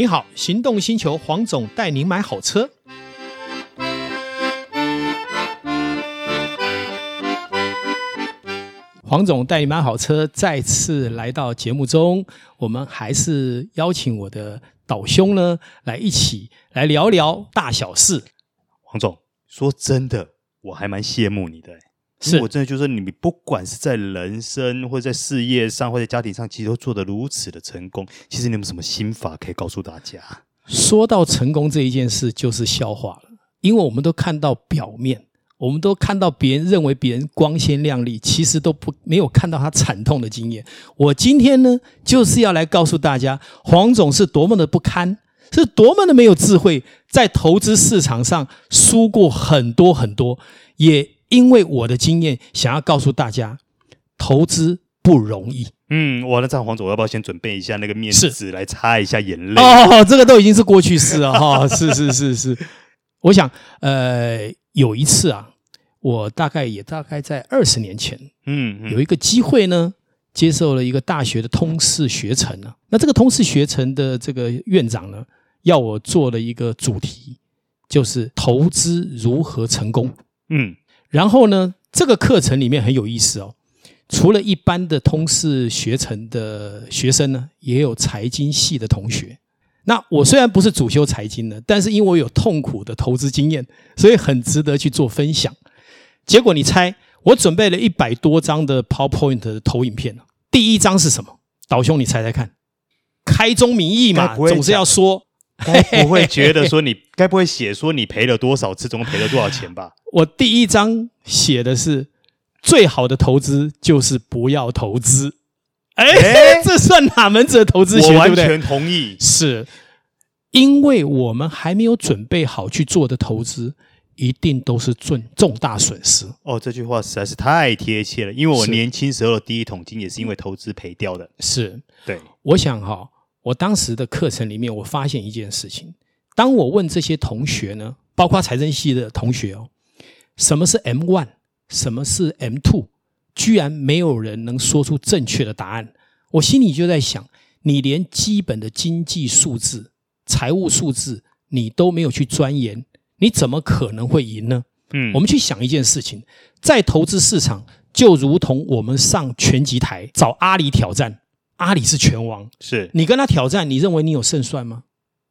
你好，行动星球黄总带您买好车。黄总带你买好车，再次来到节目中，我们还是邀请我的导兄呢，来一起来聊聊大小事。黄总，说真的，我还蛮羡慕你的。是我真的就是你，不管是在人生或者在事业上或者家庭上，其实都做得如此的成功。其实你有没有什么心法可以告诉大家？说到成功这一件事，就是笑话了，因为我们都看到表面，我们都看到别人认为别人光鲜亮丽，其实都不没有看到他惨痛的经验。我今天呢，就是要来告诉大家，黄总是多么的不堪，是多么的没有智慧，在投资市场上输过很多很多，也。因为我的经验，想要告诉大家，投资不容易。嗯，我的这样黄总，我要不要先准备一下那个面纸来擦一下眼泪？哦，这个都已经是过去式了哈、哦。是是是是，我想，呃，有一次啊，我大概也大概在二十年前，嗯，嗯，有一个机会呢，接受了一个大学的通识学程呢。那这个通识学程的这个院长呢，要我做了一个主题，就是投资如何成功。嗯。然后呢，这个课程里面很有意思哦。除了一般的通识学程的学生呢，也有财经系的同学。那我虽然不是主修财经的，但是因为我有痛苦的投资经验，所以很值得去做分享。结果你猜，我准备了一百多张的 PowerPoint 的投影片。第一张是什么？导兄，你猜猜看。开宗明义嘛，总是要说。该不会觉得说你该不会写说你赔了多少次，总共赔了多少钱吧？我第一章写的是最好的投资就是不要投资。哎，这算哪门子的投资学？我完全同意。是因为我们还没有准备好去做的投资，一定都是重重大损失。哦，这句话实在是太贴切了。因为我年轻时候的第一桶金也是因为投资赔掉的。是，对，我想哈。我当时的课程里面，我发现一件事情：当我问这些同学呢，包括财政系的同学哦，什么是 M one，什么是 M two，居然没有人能说出正确的答案。我心里就在想，你连基本的经济数字、财务数字你都没有去钻研，你怎么可能会赢呢？嗯，我们去想一件事情，在投资市场就如同我们上拳击台找阿里挑战。阿里是拳王，是你跟他挑战，你认为你有胜算吗？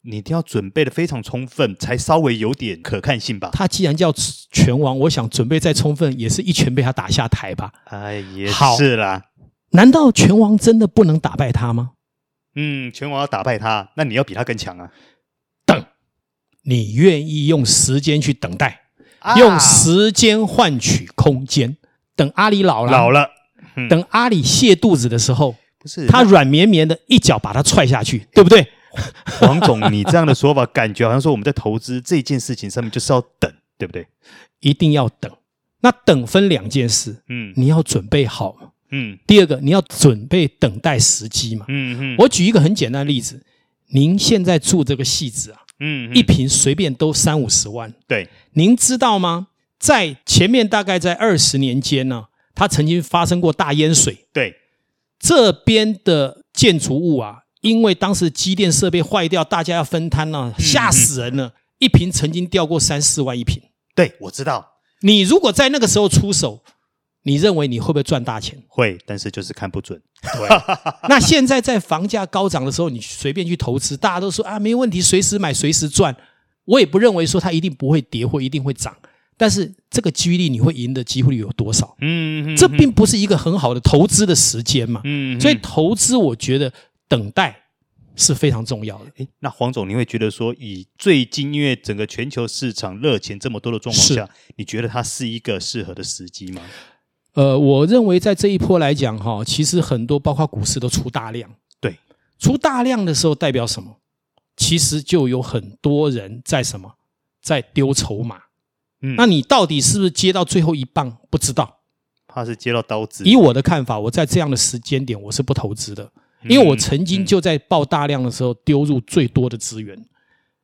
你一定要准备的非常充分，才稍微有点可看性吧。他既然叫拳王，我想准备再充分，也是一拳被他打下台吧。哎，也是啦。难道拳王真的不能打败他吗？嗯，拳王要打败他，那你要比他更强啊。等，你愿意用时间去等待，啊、用时间换取空间。等阿里老了，老了，嗯、等阿里泻肚子的时候。不是他软绵绵的一脚把他踹下去，对不对？黄总，你这样的说法，感觉好像说我们在投资这件事情上面就是要等，对不对？一定要等。那等分两件事，嗯，你要准备好嘛，嗯。第二个，你要准备等待时机嘛，嗯嗯。我举一个很简单的例子，您现在住这个戏子啊，嗯，一平随便都三五十万，对。您知道吗？在前面大概在二十年间呢，它曾经发生过大淹水，对。这边的建筑物啊，因为当时机电设备坏掉，大家要分摊呢、啊，吓死人了。嗯嗯、一瓶曾经掉过三四万一瓶。对，我知道。你如果在那个时候出手，你认为你会不会赚大钱？会，但是就是看不准。对。那现在在房价高涨的时候，你随便去投资，大家都说啊，没问题，随时买，随时赚。我也不认为说它一定不会跌或一定会涨。但是这个几率你会赢的几率有多少？嗯，这并不是一个很好的投资的时间嘛。嗯，所以投资我觉得等待是非常重要的。诶，那黄总，你会觉得说，以最近因为整个全球市场热钱这么多的状况下，你觉得它是一个适合的时机吗？呃，我认为在这一波来讲，哈，其实很多包括股市都出大量。对，出大量的时候代表什么？其实就有很多人在什么，在丢筹码。嗯，那你到底是不是接到最后一棒？不知道，怕是接到刀子。以我的看法，我在这样的时间点，我是不投资的，因为我曾经就在爆大量的时候丢入最多的资源。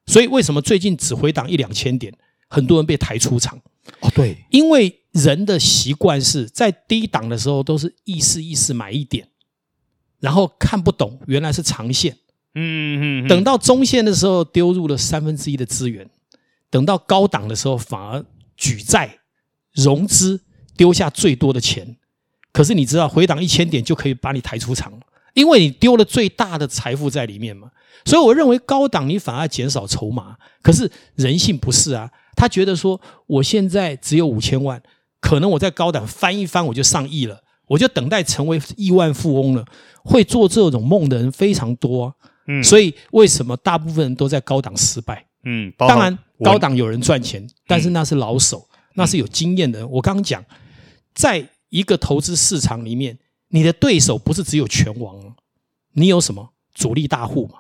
所以为什么最近只回档一两千点，很多人被抬出场？哦，对，因为人的习惯是在低档的时候都是意思意思买一点，然后看不懂原来是长线，嗯嗯，等到中线的时候丢入了三分之一的资源，等到高档的时候反而举债融资丢下最多的钱。可是你知道回档一千点就可以把你抬出场，因为你丢了最大的财富在里面嘛。所以我认为高档你反而减少筹码，可是人性不是啊，他觉得说我现在只有五千万，可能我在高档翻一翻我就上亿了，我就等待成为亿万富翁了。会做这种梦的人非常多啊，嗯，所以为什么大部分人都在高档失败？嗯，当然高档有人赚钱，但是那是老手，那是有经验的人。我刚刚讲在。一个投资市场里面，你的对手不是只有拳王，你有什么主力大户嘛？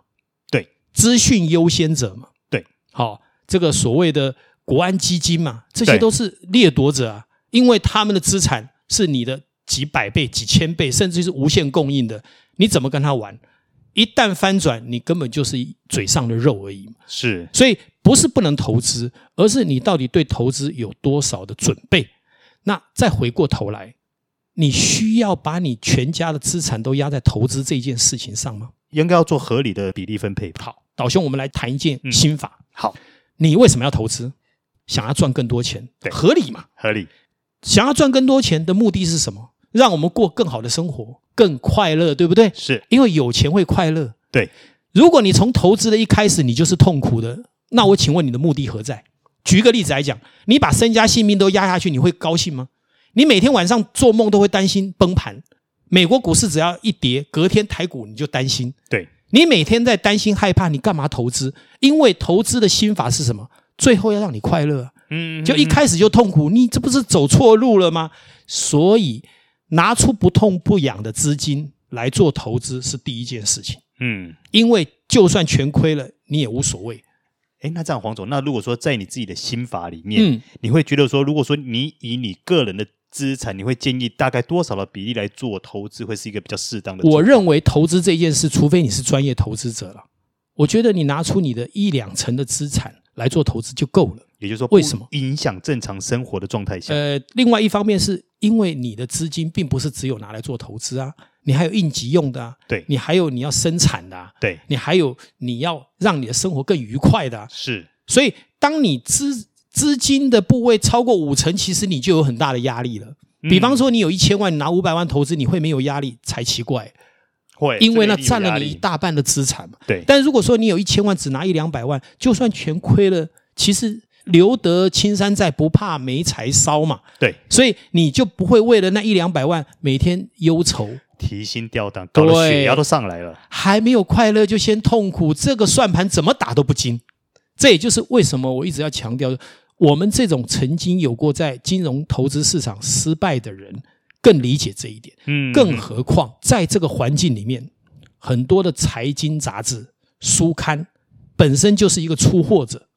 对，资讯优先者嘛？对，好，这个所谓的国安基金嘛，这些都是掠夺者啊，因为他们的资产是你的几百倍、几千倍，甚至是无限供应的，你怎么跟他玩？一旦翻转，你根本就是嘴上的肉而已。是，所以不是不能投资，而是你到底对投资有多少的准备？那再回过头来。你需要把你全家的资产都压在投资这件事情上吗？应该要做合理的比例分配。好，导兄，我们来谈一件心法。嗯、好，你为什么要投资？想要赚更多钱，对，合理嘛？合理。想要赚更多钱的目的是什么？让我们过更好的生活，更快乐，对不对？是，因为有钱会快乐。对。如果你从投资的一开始你就是痛苦的，那我请问你的目的何在？举一个例子来讲，你把身家性命都压下去，你会高兴吗？你每天晚上做梦都会担心崩盘，美国股市只要一跌，隔天台股你就担心。对，你每天在担心害怕，你干嘛投资？因为投资的心法是什么？最后要让你快乐。嗯，就一开始就痛苦，你这不是走错路了吗？所以拿出不痛不痒的资金来做投资是第一件事情。嗯，因为就算全亏了，你也无所谓。诶，那这样黄总，那如果说在你自己的心法里面，嗯，你会觉得说，如果说你以你个人的资产，你会建议大概多少的比例来做投资，会是一个比较适当的？我认为投资这件事，除非你是专业投资者了，我觉得你拿出你的一两成的资产来做投资就够了。也就是说，为什么影响正常生活的状态下？呃，另外一方面是因为你的资金并不是只有拿来做投资啊，你还有应急用的啊，对，你还有你要生产的啊，对，你还有你要让你的生活更愉快的啊，是。所以，当你资资金的部位超过五成，其实你就有很大的压力了。比方说，你有一千万，你拿五百万投资，你会没有压力才奇怪。会，因为那占了你一大半的资产嘛。对。但如果说你有一千万，只拿一两百万，就算全亏了，其实留得青山在，不怕没柴烧嘛。对。所以你就不会为了那一两百万每天忧愁、提心吊胆，搞得血压都上来了。还没有快乐就先痛苦，这个算盘怎么打都不精。这也就是为什么我一直要强调。我们这种曾经有过在金融投资市场失败的人，更理解这一点。嗯，更何况在这个环境里面，很多的财经杂志、书刊本身就是一个出货者，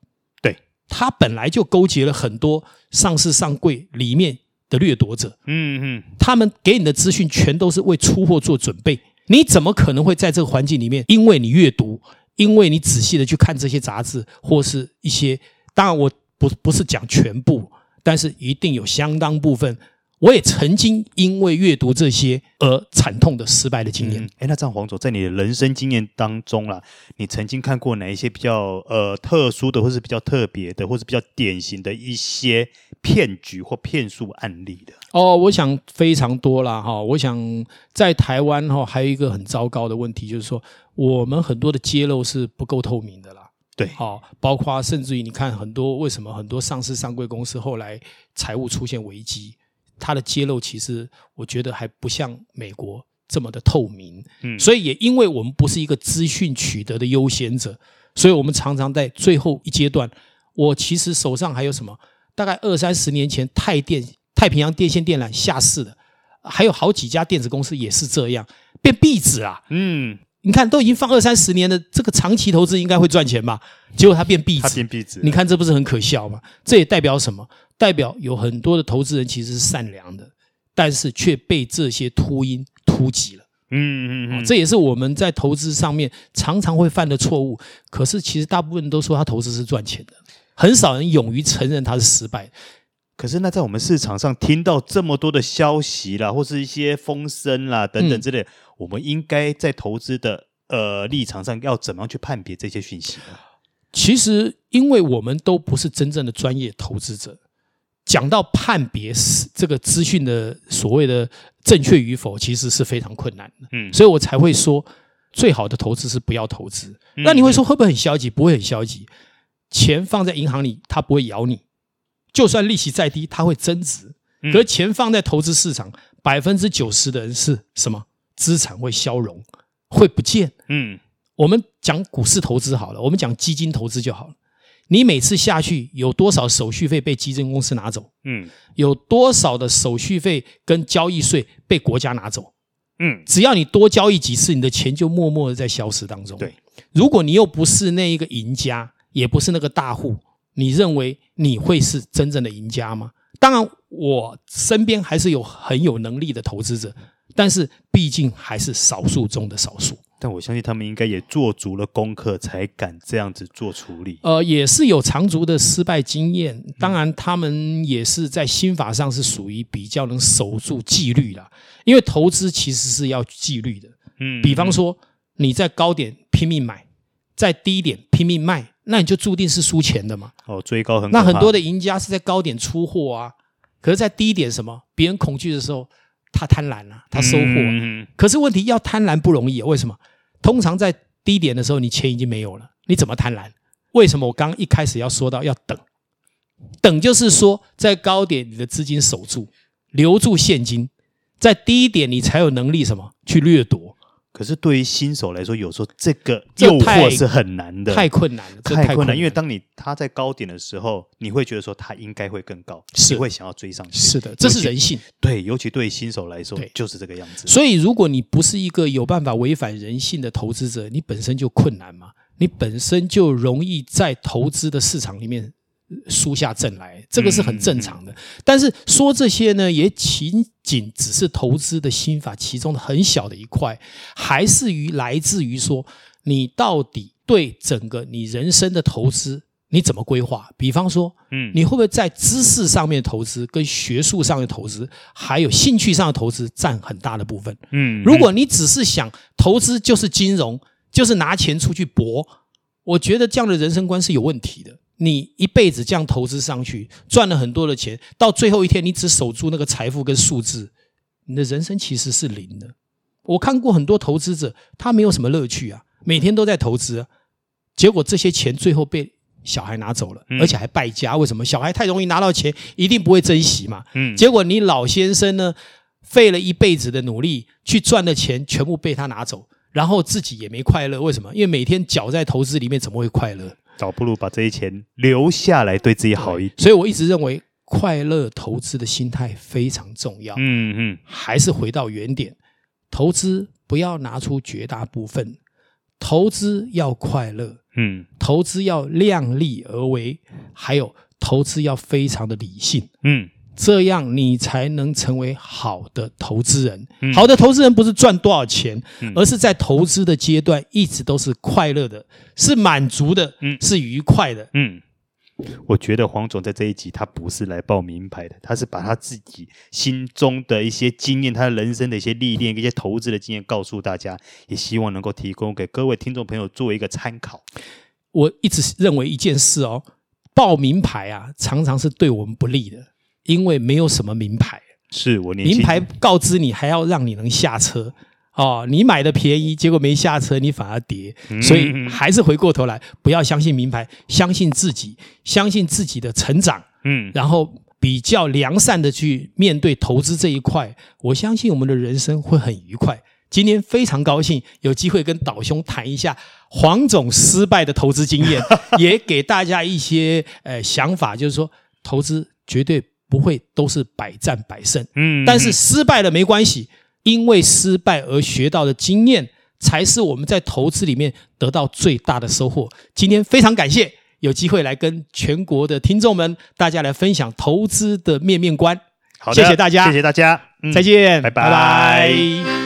对，他本来就勾结了很多上市上柜里面的掠夺者。嗯嗯，他们给你的资讯全都是为出货做准备。你怎么可能会在这个环境里面，因为你阅读，因为你仔细的去看这些杂志，或是一些，当然我。不不是讲全部，但是一定有相当部分，我也曾经因为阅读这些而惨痛的失败的经验。哎、嗯，那这样黄总在你的人生经验当中啦，你曾经看过哪一些比较呃特殊的，或是比较特别的，或是比较典型的一些骗局或骗术案例的？哦，我想非常多啦哈。我想在台湾哈，还有一个很糟糕的问题，就是说我们很多的揭露是不够透明的啦。对，好，包括甚至于你看很多为什么很多上市上柜公司后来财务出现危机，它的揭露其实我觉得还不像美国这么的透明。嗯，所以也因为我们不是一个资讯取得的优先者，所以我们常常在最后一阶段，我其实手上还有什么？大概二三十年前太电、太平洋电线电缆下市的，还有好几家电子公司也是这样变壁纸啊。嗯。你看，都已经放二三十年了，这个长期投资应该会赚钱吧？结果它变壁纸，它变壁纸。你看这不是很可笑吗？这也代表什么？代表有很多的投资人其实是善良的，但是却被这些秃鹰突袭了。嗯嗯嗯，这也是我们在投资上面常常会犯的错误。可是其实大部分人都说他投资是赚钱的，很少人勇于承认他是失败。可是那在我们市场上听到这么多的消息啦，或是一些风声啦等等之类。嗯我们应该在投资的呃立场上，要怎么样去判别这些讯息呢？其实，因为我们都不是真正的专业投资者，讲到判别这个资讯的所谓的正确与否，其实是非常困难的。嗯，所以我才会说，最好的投资是不要投资。那你会说会不会很消极？不会很消极。钱放在银行里，它不会咬你；就算利息再低，它会增值。可是钱放在投资市场，百分之九十的人是什么？资产会消融，会不见。嗯，我们讲股市投资好了，我们讲基金投资就好了。你每次下去有多少手续费被基金公司拿走？嗯，有多少的手续费跟交易税被国家拿走？嗯，只要你多交易几次，你的钱就默默的在消失当中。对，如果你又不是那一个赢家，也不是那个大户，你认为你会是真正的赢家吗？当然，我身边还是有很有能力的投资者，但是毕竟还是少数中的少数。但我相信他们应该也做足了功课，才敢这样子做处理。呃，也是有长足的失败经验。当然，他们也是在心法上是属于比较能守住纪律啦。因为投资其实是要纪律的。嗯，比方说你在高点拼命买，在低点拼命卖。那你就注定是输钱的嘛？哦，追高很。那很多的赢家是在高点出货啊，可是，在低点什么？别人恐惧的时候，他贪婪了，他收获。嗯。可是问题要贪婪不容易啊，为什么？通常在低点的时候，你钱已经没有了，你怎么贪婪？为什么？我刚刚一开始要说到要等，等就是说，在高点你的资金守住，留住现金，在低点你才有能力什么去掠夺。可是对于新手来说，有时候这个诱惑是很难的，太困难了，太困难，太困难。因为当你他在高点的时候，你会觉得说他应该会更高，是你会想要追上去。是的，这是人性。对，尤其对于新手来说，就是这个样子。所以，如果你不是一个有办法违反人性的投资者，你本身就困难嘛，你本身就容易在投资的市场里面。输下阵来，这个是很正常的。但是说这些呢，也仅仅只是投资的心法其中的很小的一块，还是于来自于说，你到底对整个你人生的投资你怎么规划？比方说，嗯，你会不会在知识上面投资，跟学术上的投资，还有兴趣上的投资占很大的部分？嗯，如果你只是想投资就是金融，就是拿钱出去搏，我觉得这样的人生观是有问题的。你一辈子这样投资上去，赚了很多的钱，到最后一天，你只守住那个财富跟数字，你的人生其实是零的。我看过很多投资者，他没有什么乐趣啊，每天都在投资，结果这些钱最后被小孩拿走了，而且还败家。为什么？小孩太容易拿到钱，一定不会珍惜嘛。嗯。结果你老先生呢，费了一辈子的努力去赚的钱，全部被他拿走，然后自己也没快乐。为什么？因为每天搅在投资里面，怎么会快乐？倒不如把这些钱留下来，对自己好一点。所以我一直认为，快乐投资的心态非常重要。嗯嗯，还是回到原点，投资不要拿出绝大部分，投资要快乐。嗯，投资要量力而为，还有投资要非常的理性。嗯。这样你才能成为好的投资人。好的投资人不是赚多少钱，而是在投资的阶段一直都是快乐的，是满足的，是愉快的。嗯，我觉得黄总在这一集他不是来报名牌的，他是把他自己心中的一些经验，他人生的一些历练，一些投资的经验告诉大家，也希望能够提供给各位听众朋友作为一个参考。我一直认为一件事哦，报名牌啊，常常是对我们不利的。因为没有什么名牌，是我名牌告知你，还要让你能下车哦。你买的便宜，结果没下车，你反而跌。所以还是回过头来，不要相信名牌，相信自己，相信自己的成长。嗯，然后比较良善的去面对投资这一块，我相信我们的人生会很愉快。今天非常高兴有机会跟导兄谈一下黄总失败的投资经验，也给大家一些呃想法，就是说投资绝对。不会都是百战百胜，嗯，但是失败了没关系，因为失败而学到的经验，才是我们在投资里面得到最大的收获。今天非常感谢有机会来跟全国的听众们，大家来分享投资的面面观。好的，谢谢大家，谢谢大家，再见，拜拜。拜拜。